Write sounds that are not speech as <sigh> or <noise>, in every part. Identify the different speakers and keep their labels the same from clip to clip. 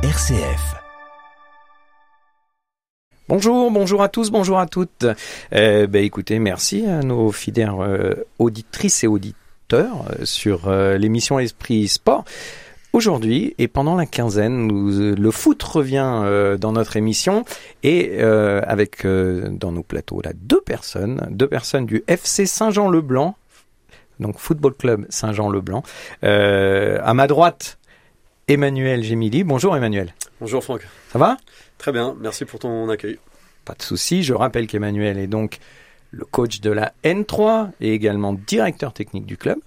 Speaker 1: RCF.
Speaker 2: Bonjour, bonjour à tous, bonjour à toutes. Euh, ben, écoutez, merci à nos fidèles euh, auditrices et auditeurs euh, sur l'émission Esprit Sport. Aujourd'hui et pendant la quinzaine, le foot revient dans notre émission et avec dans nos plateaux deux personnes, deux personnes du FC Saint-Jean-le-Blanc, donc Football Club Saint-Jean-le-Blanc. À ma droite, Emmanuel Gemili. Bonjour Emmanuel.
Speaker 3: Bonjour Franck.
Speaker 2: Ça va?
Speaker 3: Très bien, merci pour ton accueil.
Speaker 2: Pas de souci. Je rappelle qu'Emmanuel est donc le coach de la N3 et également directeur technique du club.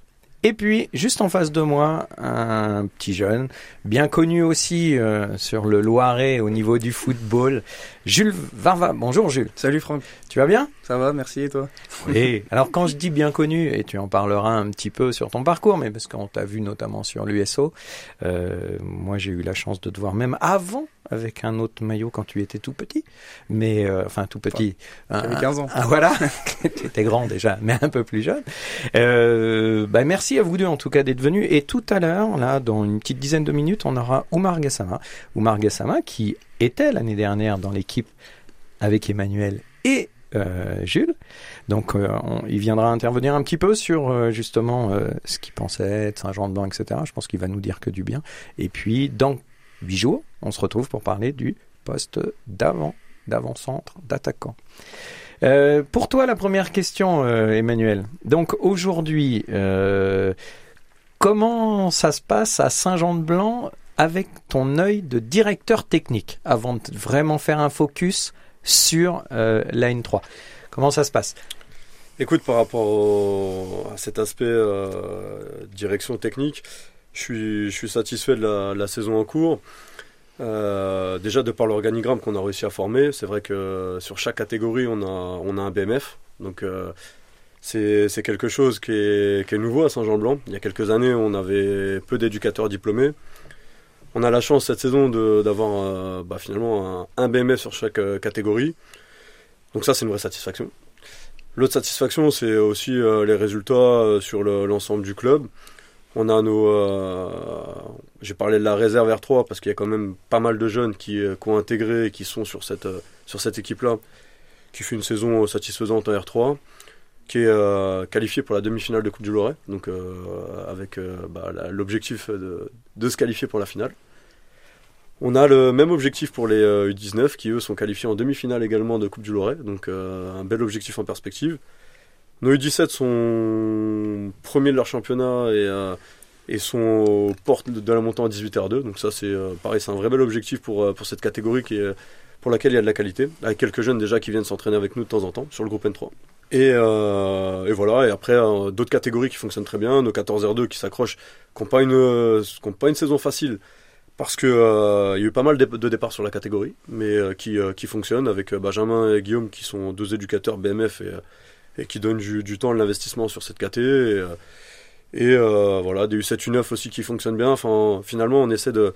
Speaker 2: Et puis, juste en face de moi, un petit jeune, bien connu aussi euh, sur le Loiret au niveau du football, Jules Varva. Bonjour Jules,
Speaker 4: Salut Franck,
Speaker 2: tu vas bien?
Speaker 4: Ça va, merci et toi?
Speaker 2: Oui. Alors quand je dis bien connu, et tu en parleras un petit peu sur ton parcours, mais parce qu'on t'a vu notamment sur l'USO, euh, moi j'ai eu la chance de te voir même avant avec un autre maillot quand tu étais tout petit, mais euh, enfin tout petit.
Speaker 4: J'avais
Speaker 2: Un-
Speaker 4: 15 ans.
Speaker 2: ah, voilà, <laughs> tu étais grand déjà, mais un peu plus jeune. Euh, bah, merci à vous deux en tout cas d'être venus. Et tout à l'heure, là, dans une petite dizaine de minutes, on aura Oumar Gassama. Oumar Gassama qui était l'année dernière dans l'équipe avec Emmanuel et euh, Jules. Donc euh, on- il viendra intervenir un petit peu sur euh, justement ce qu'il pensait de Saint-Jean-de-Blanc, etc. Je pense qu'il va nous dire que du bien. Et puis dans huit jours, on se retrouve pour parler du poste d'avant, d'avant-centre, d'attaquant. Euh, pour toi, la première question, euh, Emmanuel. Donc aujourd'hui, euh, comment ça se passe à Saint-Jean-de-Blanc avec ton œil de directeur technique avant de vraiment faire un focus sur la N3 Comment ça se passe?
Speaker 3: Écoute, par rapport à cet aspect direction technique, je suis, satisfait de la, saison en cours. Euh, déjà de par l'organigramme qu'on a réussi à former, c'est vrai que sur chaque catégorie on a, un BMF, donc euh, c'est quelque chose qui est, nouveau à Saint-Jean-Blanc. Il y a quelques années on avait peu d'éducateurs diplômés. On a la chance cette saison d'avoir euh, bah, finalement un, BMF sur chaque catégorie, donc ça c'est une vraie satisfaction. L'autre satisfaction, c'est aussi les résultats sur le- l'ensemble du club. On a nos. euh, J'ai parlé de la réserve R3 parce qu'il y a quand même pas mal de jeunes qui, euh, ont intégré et qui sont sur cette, euh, équipe-là, qui fait une saison satisfaisante en R3, qui est qualifiée pour la demi-finale de Coupe du Loiret, donc avec bah, l'objectif de, se qualifier pour la finale. On a le même objectif pour les euh, U19 qui eux sont qualifiés en demi-finale également de Coupe du Loiret, donc un bel objectif en perspective. Nos U17 sont premiers de leur championnat et, euh, et sont aux portes de la montée en 18R2, donc ça c'est euh, pareil, c'est un vrai bel objectif pour, euh, pour cette catégorie qui pour laquelle il y a de la qualité, avec quelques jeunes déjà qui viennent s'entraîner avec nous de temps en temps sur le groupe N3. Et, et voilà, et après d'autres catégories qui fonctionnent très bien, nos 14R2 qui s'accrochent, qui n'ont pas, pas une saison facile, parce que euh, il y a eu pas mal de, départs sur la catégorie, mais qui, qui fonctionnent avec Benjamin et Guillaume qui sont deux éducateurs BMF et, et qui donnent du, du temps de l'investissement sur cette KT. Et, euh, et euh, voilà, des U7 U9 aussi qui fonctionnent bien. Enfin, finalement, on essaie de,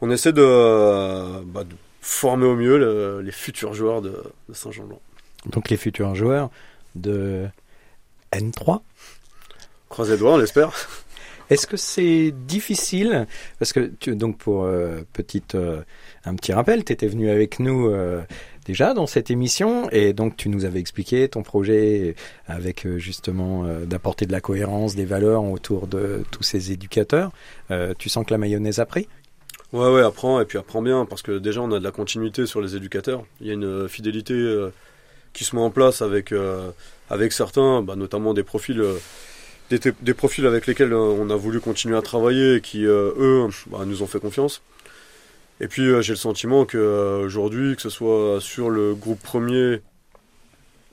Speaker 3: on essaie de, euh, bah, de former au mieux le- les futurs joueurs de, de Saint-Jean-Blanc.
Speaker 2: Donc les futurs joueurs de N3
Speaker 3: Croisez les doigts, on l'espère.
Speaker 2: Est-ce que c'est difficile? Parce que tu, donc pour euh, petite euh, un petit rappel, tu étais venu avec nous déjà dans cette émission et donc tu nous avais expliqué ton projet avec euh, justement euh, d'apporter de la cohérence, des valeurs autour de tous ces éducateurs. Euh, tu sens que la mayonnaise a pris?
Speaker 3: Ouais, ouais, apprends, et puis apprends bien, parce que déjà, on a de la continuité sur les éducateurs. Il y a une fidélité qui se met en place avec, avec certains, bah, notamment des profils, des, profils avec lesquels on a voulu continuer à travailler et qui, eux, bah, nous ont fait confiance. Et puis, euh, j'ai le sentiment qu'aujourd'hui, que ce soit sur le groupe premier,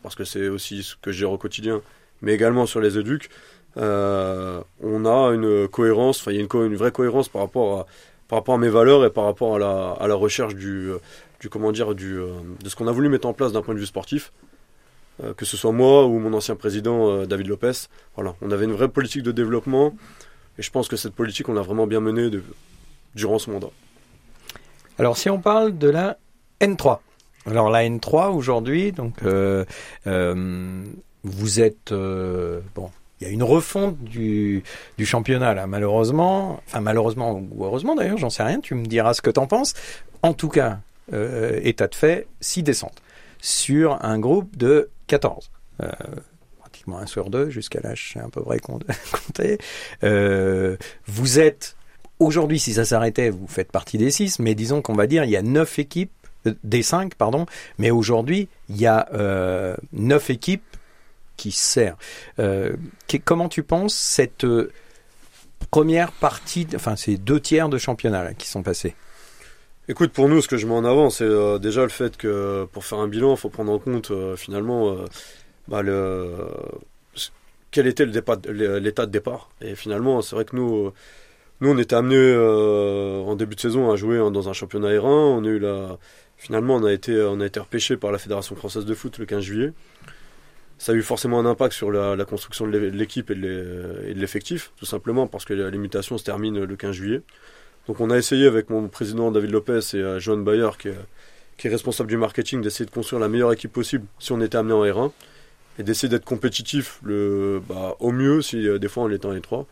Speaker 3: parce que c'est aussi ce que je gère au quotidien, mais également sur les éducs, euh, on a une cohérence, enfin, il y a une, vraie cohérence par rapport à mes valeurs et par rapport à la, recherche du, euh, du comment dire du, euh, de ce qu'on a voulu mettre en place d'un point de vue sportif. Euh, que ce soit moi ou mon ancien président euh, David Lopez, voilà, on avait une vraie politique de développement et je pense que cette politique on l'a vraiment bien menée durant ce mandat.
Speaker 2: Alors si on parle de la N3. Alors la N3 aujourd'hui, donc euh, euh, vous êtes euh, bon il y a une refonte du, du championnat là, malheureusement, enfin malheureusement ou heureusement d'ailleurs, j'en sais rien, tu me diras ce que t'en penses. En tout cas, euh, état de fait, 6 descentes sur un groupe de 14. Euh, pratiquement un sur deux, jusqu'à je sais à peu près <laughs> compter. Euh, vous êtes, aujourd'hui, si ça s'arrêtait, vous faites partie des 6, mais disons qu'on va dire, il y a 9 équipes, euh, des 5, pardon, mais aujourd'hui, il y a euh, 9 équipes qui sert. Euh, comment tu penses cette euh, première partie, enfin ces deux tiers de championnat qui sont passés?
Speaker 3: Écoute, pour nous, ce que je mets en avant, c'est déjà le fait que pour faire un bilan, il faut prendre en compte finalement bah, le, quel était l'état de départ. Et finalement, c'est vrai que nous, nous, on était amenés en début de saison à jouer dans un championnat R1. On finalement, on a été, on repêché par la Fédération française de foot le 15 juillet ça a eu forcément un impact sur la, construction de l'équipe et de l'effectif, tout simplement parce que la limitation se termine le 15 juillet. Donc on a essayé avec mon président David Lopez et euh, Johan Bayer, qui est, est, responsable du marketing, d'essayer de construire la meilleure équipe possible si on était amené en R1, et d'essayer d'être compétitif le, bah, au mieux si euh, des fois on était en R3.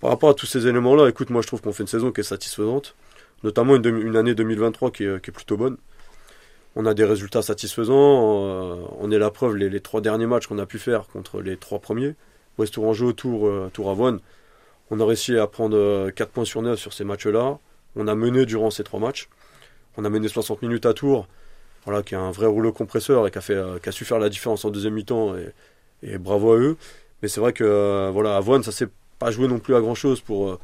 Speaker 3: Par rapport à tous ces éléments-là, écoute, moi je trouve qu'on fait une saison qui est satisfaisante, notamment une, année 2023 qui est, plutôt bonne on a des résultats satisfaisants. Euh, on est la preuve, les, trois derniers matchs qu'on a pu faire contre les trois premiers, West Tourangeau, Tour, euh, Tour Avoine, on a réussi à prendre 4 euh, points sur 9 sur ces matchs-là. On a mené durant ces trois matchs. On a mené 60 minutes à Tours, voilà, qui a un vrai rouleau compresseur et qui a, fait, qui a su faire la différence en deuxième mi-temps. Et, et, bravo à eux. Mais c'est vrai que voilà, Avoine, ça s'est pas joué non plus à grand-chose pour,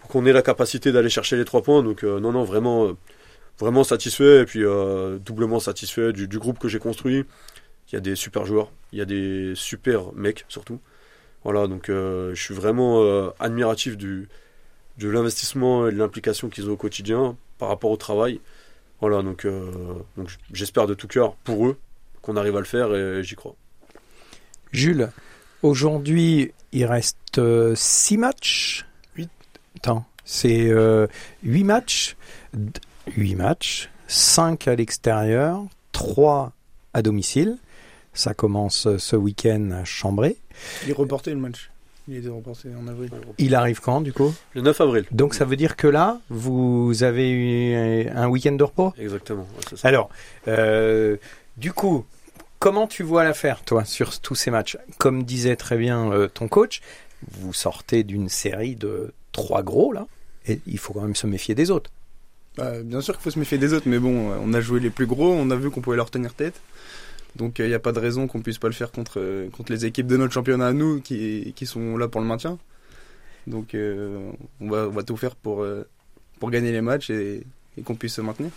Speaker 3: pour qu'on ait la capacité d'aller chercher les trois points. Donc non, non, vraiment vraiment satisfait et puis euh, doublement satisfait du, groupe que j'ai construit. Il y a des super joueurs, il y a des super mecs surtout. Voilà, donc euh, je suis vraiment euh, admiratif du, de l'investissement et de l'implication qu'ils ont au quotidien par rapport au travail. Voilà, euh, donc j'espère de tout cœur pour eux qu'on arrive à le faire et, j'y crois.
Speaker 2: Jules, aujourd'hui il reste 6 matchs. 8 Attends, c'est 8 matchs 8 matchs, 5 à l'extérieur, 3 à domicile. Ça commence ce week-end à Chambray.
Speaker 1: Il est reporté le match. Il était reporté en avril.
Speaker 2: Il arrive quand du coup?
Speaker 3: Le 9 avril.
Speaker 2: Donc ça veut dire que là, vous avez eu un week-end de repos?
Speaker 3: Exactement.
Speaker 2: Ouais, ça. Alors, euh, du coup, comment tu vois l'affaire, toi, sur tous ces matchs? Comme disait très bien euh, ton coach, vous sortez d'une série de trois gros là, et il faut quand même se méfier des autres.
Speaker 1: Bah, bien sûr qu'il faut se méfier des autres, mais bon, on a joué les plus gros, on a vu qu'on pouvait leur tenir tête. Donc il euh, n'y a pas de raison qu'on puisse pas le faire contre, euh, contre les équipes de notre championnat à nous qui, qui sont là pour le maintien. Donc euh, on, va, on va tout faire pour, euh, pour gagner les matchs et, et qu'on puisse se maintenir.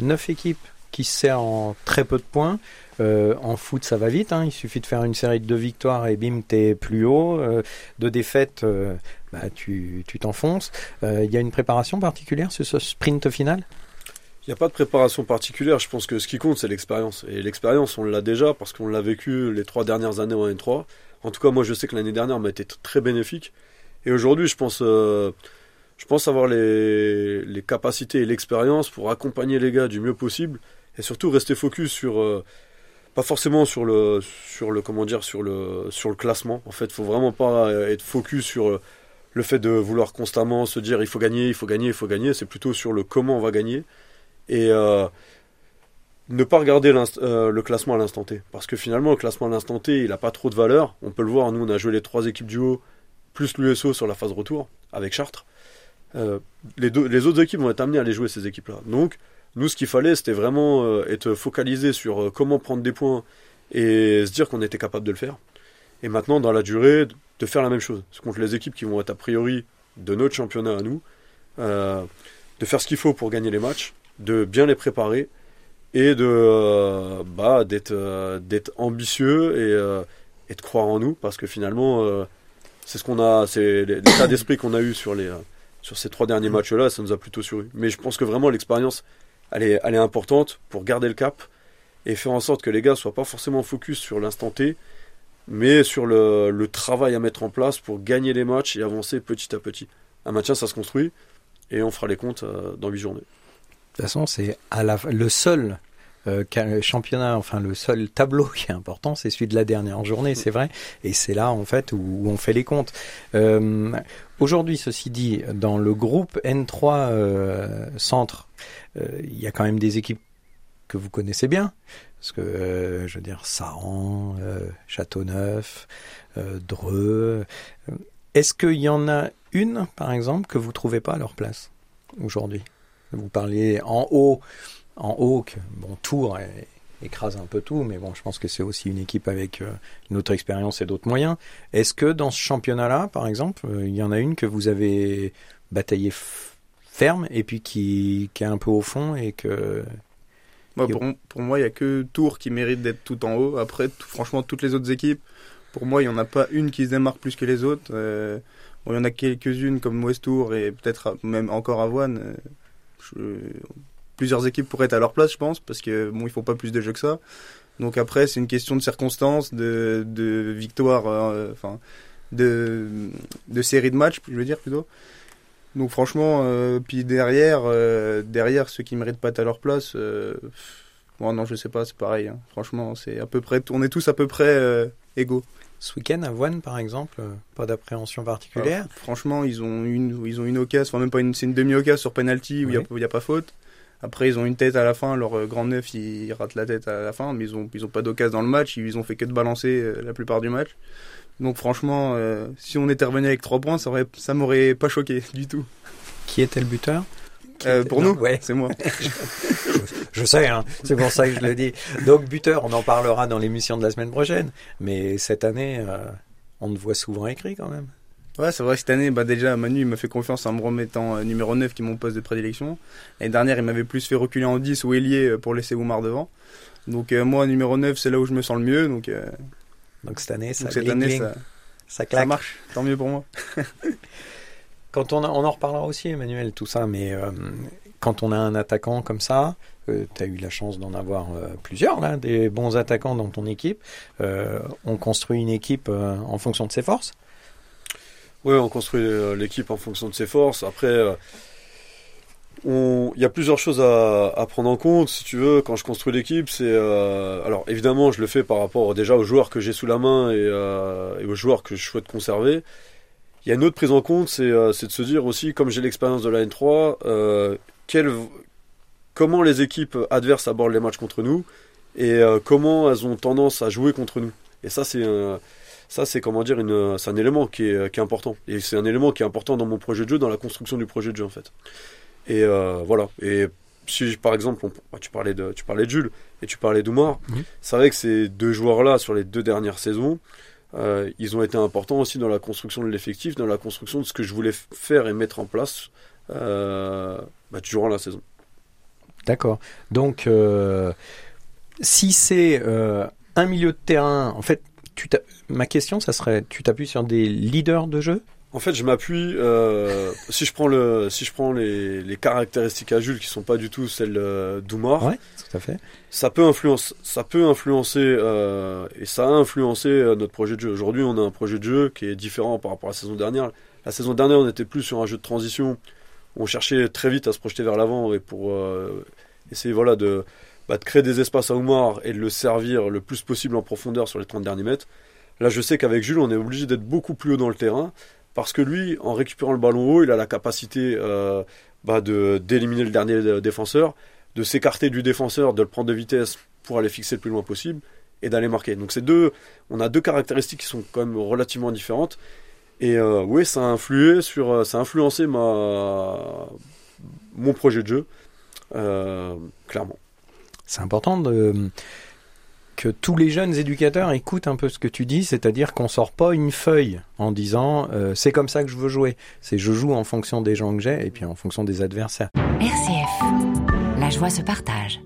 Speaker 2: Neuf équipes qui se servent en très peu de points. Euh, en foot, ça va vite. Hein. Il suffit de faire une série de deux victoires et bim, t'es plus haut. Euh, de défaites, euh, bah, tu t'enfonces. Il y a une préparation particulière sur ce sprint final?
Speaker 3: Il n'y a pas de préparation particulière. Je pense que ce qui compte, c'est l'expérience. Et l'expérience, on l'a déjà parce qu'on l'a vécu les trois dernières années en N3. En tout cas, moi, je sais que l'année dernière m'a été très bénéfique. Et aujourd'hui, je pense, je pense avoir les, les capacités et l'expérience pour accompagner les gars du mieux possible et surtout rester focus sur pas forcément sur le sur le comment dire sur le sur le classement. En fait faut vraiment pas être focus sur le fait de vouloir constamment se dire il faut gagner il faut gagner il faut gagner. C'est plutôt sur le comment on va gagner et euh, ne pas regarder euh, le classement à l'instant T. Parce que finalement le classement à l'instant T il a pas trop de valeur. On peut le voir nous on a joué les trois équipes du haut plus l'USO sur la phase retour avec Chartres. Euh, les, deux, les autres équipes vont être amenées à aller jouer ces équipes là donc nous, ce qu'il fallait, c'était vraiment euh, être focalisé sur euh, comment prendre des points et se dire qu'on était capable de le faire. Et maintenant, dans la durée, de faire la même chose. Contre les équipes qui vont être a priori de notre championnat à nous, euh, de faire ce qu'il faut pour gagner les matchs, de bien les préparer et de euh, bah, d'être euh, d'être ambitieux et, et, de croire en nous parce que finalement c'est ce qu'on a c'est l'état d'esprit qu'on a eu sur les sur ces trois derniers matchs là ça nous a plutôt souri mais je pense que vraiment l'expérience elle est, importante pour garder le cap et faire en sorte que les gars soient pas forcément focus sur l'instant T, mais sur le, le, travail à mettre en place pour gagner les matchs et avancer petit à petit. Un maintien, ça se construit et on fera les comptes euh, dans 8 journées.
Speaker 2: De toute façon, c'est le seul euh, championnat, enfin le seul tableau qui est important, c'est celui de la dernière journée, c'est vrai, et c'est là en fait où, on fait les comptes. Euh, Aujourd'hui, ceci dit, dans le groupe N3 euh, Centre, euh, il y a quand même des équipes que vous connaissez bien, parce que euh, je veux dire Saran, Châteauneuf, Dreux. Est-ce qu'il y en a une, par exemple, que vous trouvez pas à leur place aujourd'hui? Vous parliez en haut, en haut que bon Tours écrase un peu tout, mais bon, je pense que c'est aussi une équipe avec euh, une autre expérience et d'autres moyens. Est-ce que dans ce championnat-là, par exemple, euh, il y en a une que vous avez bataillé ferme et puis qui, qui, est un peu au fond et que
Speaker 1: moi, pour, pour, moi, il n'y a que Tours qui mérite d'être tout en haut. Après, franchement, toutes les autres équipes, pour moi, il n'y en a pas une qui se démarque plus que les autres. Euh, il y en a quelques-unes comme West Tour et peut-être même encore Avoine. Je, plusieurs équipes pourraient être à leur place, je pense, parce que bon, ils font pas plus de jeux que ça. Donc après, c'est une question de circonstances, de, de victoire, euh, enfin, de, de série de matchs, je veux dire plutôt. Donc franchement, euh, puis derrière, euh, derrière ceux qui méritent pas être à leur place, bon non, je sais pas, c'est pareil. Hein. Franchement, c'est à peu près, on est tous à peu près égaux.
Speaker 2: Ce week-end à Voine, par exemple, pas d'appréhension particulière.
Speaker 1: franchement, ils ont une, ils ont une occasion, enfin même pas une, c'est une demi-occasion sur penalty où il n'y a, a, pas faute. Après, ils ont une tête à la fin. Leur euh, grand neuf, il, rate la tête à la fin, mais ils ont, ils ont pas d'occasion dans le match. Ils ont fait que de balancer euh, la plupart du match. Donc franchement, euh, si on était revenu avec 3 points, ça, aurait, ça m'aurait pas choqué <laughs> du tout.
Speaker 2: Qui était le buteur?
Speaker 1: Pour nous, ouais. c'est moi. <laughs>
Speaker 2: je, sais, hein, c'est pour ça que je le dis. Donc buteur, on en parlera dans l'émission de la semaine prochaine. Mais cette année, on te voit souvent écrit quand même.
Speaker 1: Ouais, c'est vrai, cette année, bah déjà, Manu m'a fait confiance en me remettant euh, numéro 9, qui est mon poste de prédilection. L'année dernière, il m'avait plus fait reculer en 10 ou ailier euh, pour laisser Oumar devant. Donc, euh, moi, numéro 9, c'est là où je me sens le mieux. Donc,
Speaker 2: donc cette année, ça,
Speaker 1: cette année, ça,
Speaker 2: ça, claque.
Speaker 1: ça marche. Tant mieux pour moi. <laughs>
Speaker 2: quand on, on en reparlera aussi, Emmanuel, tout ça, mais quand on a un attaquant comme ça, tu as eu la chance d'en avoir plusieurs, là, des bons attaquants dans ton équipe. on construit une équipe en fonction de ses forces.
Speaker 3: Oui, on construit euh, l'équipe en fonction de ses forces. Après, euh, il y a plusieurs choses à, prendre en compte, si tu veux, quand je construis l'équipe. C'est euh, alors évidemment, je le fais par rapport déjà aux joueurs que j'ai sous la main et, aux joueurs que je souhaite conserver. Il y a une autre prise en compte, c'est de se dire aussi, comme j'ai l'expérience de la N3, comment les équipes adverses abordent les matchs contre nous et comment elles ont tendance à jouer contre nous. Et ça, c'est ça, c'est comment dire, une, c'est un élément qui est, qui est important. Et c'est un élément qui est important dans mon projet de jeu, dans la construction du projet de jeu, en fait. Et euh, voilà. Et si, par exemple, bah, tu, parlais de, tu parlais de Jules et tu parlais d'Oumar, mhm. c'est vrai que ces deux joueurs-là, sur les deux dernières saisons, euh, ils ont été importants aussi dans la construction de l'effectif, dans la construction de ce que je voulais faire et mettre en place euh, bah, durant la saison.
Speaker 2: D'accord. Donc, euh, si c'est un milieu de terrain, en fait, tu ma question, ça serait, tu t'appuies sur des leaders de jeu?
Speaker 3: En fait, je m'appuie. Euh, si je prends le, si je prends les, les, caractéristiques à Jules qui sont pas du tout celles euh, d'Oumar,
Speaker 2: ouais, tout à fait.
Speaker 3: Ça peut influencer, ça peut influencer euh, et ça a influencé notre projet de jeu. Aujourd'hui, on a un projet de jeu qui est différent par rapport à la saison dernière. La saison dernière, on était plus sur un jeu de transition. On cherchait très vite à se projeter vers l'avant et pour essayer, voilà, de, bah, de créer des espaces à Oumar et de le servir le plus possible en profondeur sur les 30 derniers mètres. Là, je sais qu'avec Jules, on est obligé d'être beaucoup plus haut dans le terrain parce que lui, en récupérant le ballon haut, il a la capacité euh, bah, de d'éliminer le dernier défenseur, de s'écarter du défenseur, de le prendre de vitesse pour aller fixer le plus loin possible et d'aller marquer. Donc c'est deux, on a deux caractéristiques qui sont quand même relativement différentes. Et euh, oui, ça a influé sur, euh, ça a influencé ma mon projet de jeu, clairement.
Speaker 2: C'est important de que tous les jeunes éducateurs écoutent un peu ce que tu dis, c'est-à-dire qu'on sort pas une feuille en disant euh, c'est comme ça que je veux jouer. C'est je joue en fonction des gens que j'ai et puis en fonction des adversaires.
Speaker 4: RCF, la joie se partage.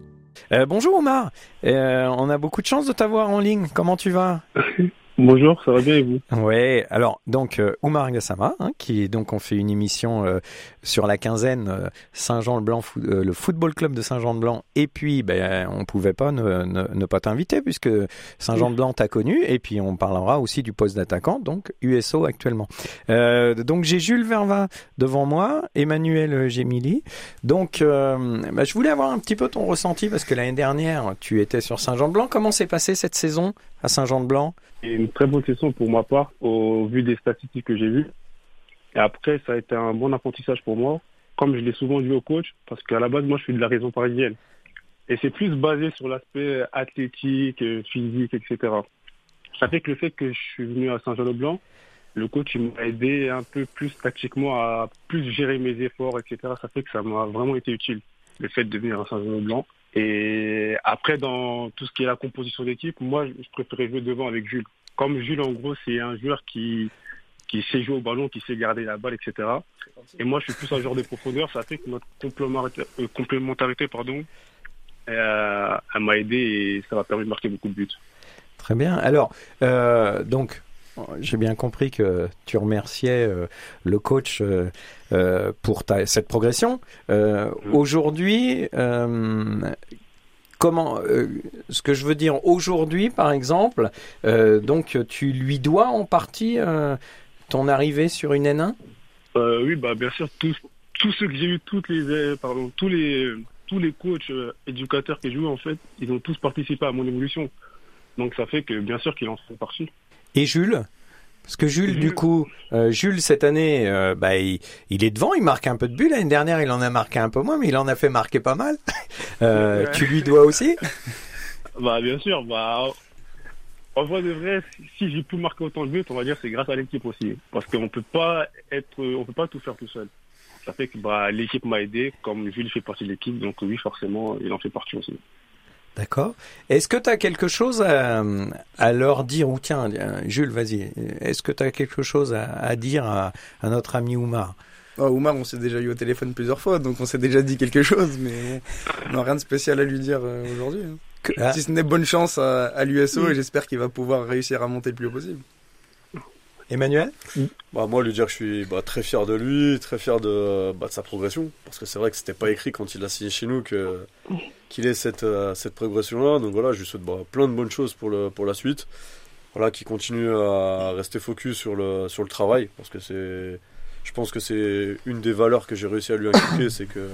Speaker 2: Euh, bonjour Omar, euh, on a beaucoup de chance de t'avoir en ligne. Comment tu vas? <laughs>
Speaker 5: Bonjour, ça va bien et vous?
Speaker 2: Ouais, alors donc euh, Oumar Gassama, hein, qui donc on fait une émission euh, sur la quinzaine euh, Saint-Jean-le-Blanc, le football club de Saint-Jean-de-Blanc, et puis ben on pouvait pas ne, pas t'inviter puisque Saint-Jean-de-Blanc t'a connu, et puis on parlera aussi du poste d'attaquant, donc USO actuellement. Donc j'ai Jules Verva devant moi, Emmanuel Gémili. Donc bah, je voulais avoir un petit peu ton ressenti parce que l'année dernière tu étais sur Saint-Jean-de-Blanc. Comment s'est passée cette saison à Saint-Jean-de-Blanc
Speaker 5: C'est une très bonne question pour ma part, au vu des statistiques que j'ai vues. Et après, ça a été un bon apprentissage pour moi, comme je l'ai souvent dit au coach, parce qu'à la base, moi, je suis de la région parisienne. Et c'est plus basé sur l'aspect athlétique, physique, etc. Ça fait que le fait que je suis venu à Saint-Jean-le-Blanc, le coach m'a aidé un peu plus tactiquement à plus gérer mes efforts, etc. Ça fait que ça m'a vraiment été utile, le fait de venir à Saint-Jean-le-Blanc. Et après, dans tout ce qui est la composition d'équipe, moi, je préférais jouer devant avec Jules. Comme Jules, en gros, c'est un joueur qui, qui sait jouer au ballon, qui sait garder la balle, etc. Et moi, je suis plus un joueur de profondeur. Ça fait que notre complémentarité, euh, complémentarité pardon, euh, m'a aidé et ça m'a permis de marquer beaucoup de buts.
Speaker 2: Très bien. Alors, euh, donc, j'ai bien compris que tu remerciais euh, le coach euh, euh, pour cette progression. Aujourd'hui, comment, ce que je veux dire aujourd'hui, par exemple, donc tu lui dois en partie ton arrivée sur une N1
Speaker 5: Euh, oui, bah bien sûr, tous, ceux que j'ai eu, toutes les, pardon, tous les, tous les coachs éducateurs que j'ai eu, en fait, ils ont tous participé à mon évolution. Donc ça fait que bien sûr qu'ils en font partie.
Speaker 2: Et Jules parce que Jules,
Speaker 5: Jules.
Speaker 2: du coup, euh, Jules cette année, euh, bah, il, il est devant, il marque un peu de buts. L'année dernière, il en a marqué un peu moins, mais il en a fait marquer pas mal. <laughs> Euh,
Speaker 5: Ouais.
Speaker 2: Tu lui dois aussi <laughs>
Speaker 5: Bah bien sûr, bah en vrai de vrai, si- si j'ai pu marquer autant de buts, on va dire c'est grâce à l'équipe aussi, parce qu'on peut pas être, on peut pas tout faire tout seul. Ça fait que bah l'équipe m'a aidé, comme Jules fait partie de l'équipe, donc oui forcément il en fait partie aussi.
Speaker 2: D'accord. Est-ce que tu as quelque chose à, à leur dire? Ou tiens, euh, Jules, vas-y. Est-ce que tu as quelque chose à, à dire à, à notre ami Oumar?
Speaker 1: Oh, Oumar, on s'est déjà eu au téléphone plusieurs fois, donc on s'est déjà dit quelque chose, mais on n'a rien de spécial à lui dire euh, aujourd'hui. hein.
Speaker 2: Que- ah,
Speaker 1: Si ce n'est bonne chance à, à l'USO,
Speaker 5: Mm.
Speaker 1: et j'espère qu'il va pouvoir réussir à monter le plus haut possible.
Speaker 2: Emmanuel?
Speaker 3: Bah, moi, lui dire que je suis bah, très fier de lui, très fier de, bah, de sa progression. Parce que c'est vrai que c'était pas écrit quand il a signé chez nous que, qu'il ait cette, euh, cette progression-là. Donc voilà, je lui souhaite bah, plein de bonnes choses pour, le, pour la suite. Voilà, qu'il continue à rester focus sur le, sur le travail. Parce que c'est, je pense que c'est une des valeurs que j'ai réussi à lui inculquer, <coughs> c'est que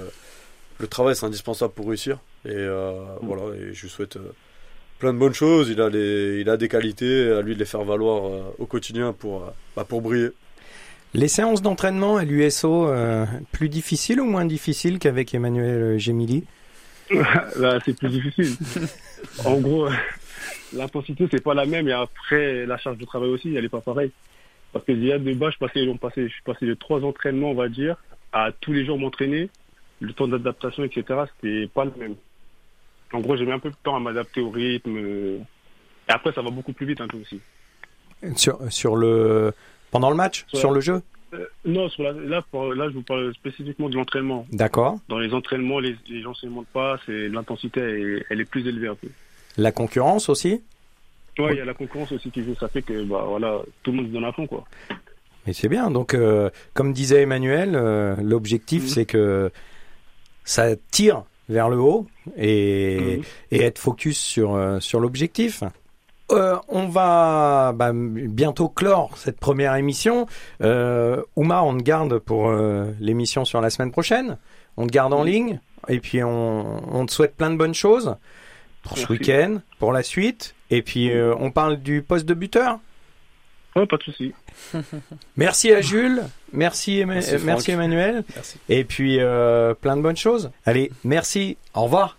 Speaker 3: le travail c'est indispensable pour réussir. Et euh, voilà, et je lui souhaite euh, plein de bonnes choses. Il a, les, il a des qualités, à lui de les faire valoir euh, au quotidien pour, bah, pour briller.
Speaker 2: Les séances d'entraînement à l'USO, plus difficiles ou moins difficiles qu'avec Emmanuel Gemili <laughs>
Speaker 5: Là c'est plus difficile. <laughs> en gros, <laughs> l'intensité c'est pas la même et après la charge de travail aussi elle est pas pareille. Parce que déjà de bas je passais, on passait, je suis passé de trois entraînements on va dire à tous les jours m'entraîner. Le temps d'adaptation etc c'était pas le même. En gros j'ai mis un peu de temps à m'adapter au rythme. euh, Et après ça va beaucoup plus vite un peu aussi.
Speaker 2: sur, sur le pendant le match,
Speaker 5: Sur
Speaker 2: sur
Speaker 5: la-
Speaker 2: le jeu?
Speaker 5: Euh, non, sur la- là, pour- là, je vous parle spécifiquement de l'entraînement.
Speaker 2: D'accord.
Speaker 5: Dans les entraînements, les, les gens se montent pas, c'est l'intensité, elle, elle est plus élevée un peu.
Speaker 2: La concurrence aussi
Speaker 5: Ouais, il y a la concurrence aussi qui joue, ça fait que bah voilà, tout le monde se donne à fond quoi.
Speaker 2: Mais c'est bien. Donc, euh, comme disait Emmanuel, euh, l'objectif
Speaker 5: Mhm.
Speaker 2: c'est que ça tire vers le haut et,
Speaker 5: Mhm.
Speaker 2: et être focus sur sur l'objectif. Euh, on va bah, bientôt clore cette première émission. Euh, Oumar, on te garde pour euh, l'émission sur la semaine prochaine. On te garde en ligne et puis on, on te souhaite plein de bonnes choses pour ce week-end, pour la suite. Et puis euh, on parle du poste de buteur.
Speaker 5: Ouais, pas de souci. <laughs>
Speaker 2: Merci à Jules, merci, Emma-
Speaker 3: Merci.
Speaker 2: Emmanuel,
Speaker 1: Merci.
Speaker 2: et puis plein de bonnes choses. Allez, merci, au revoir.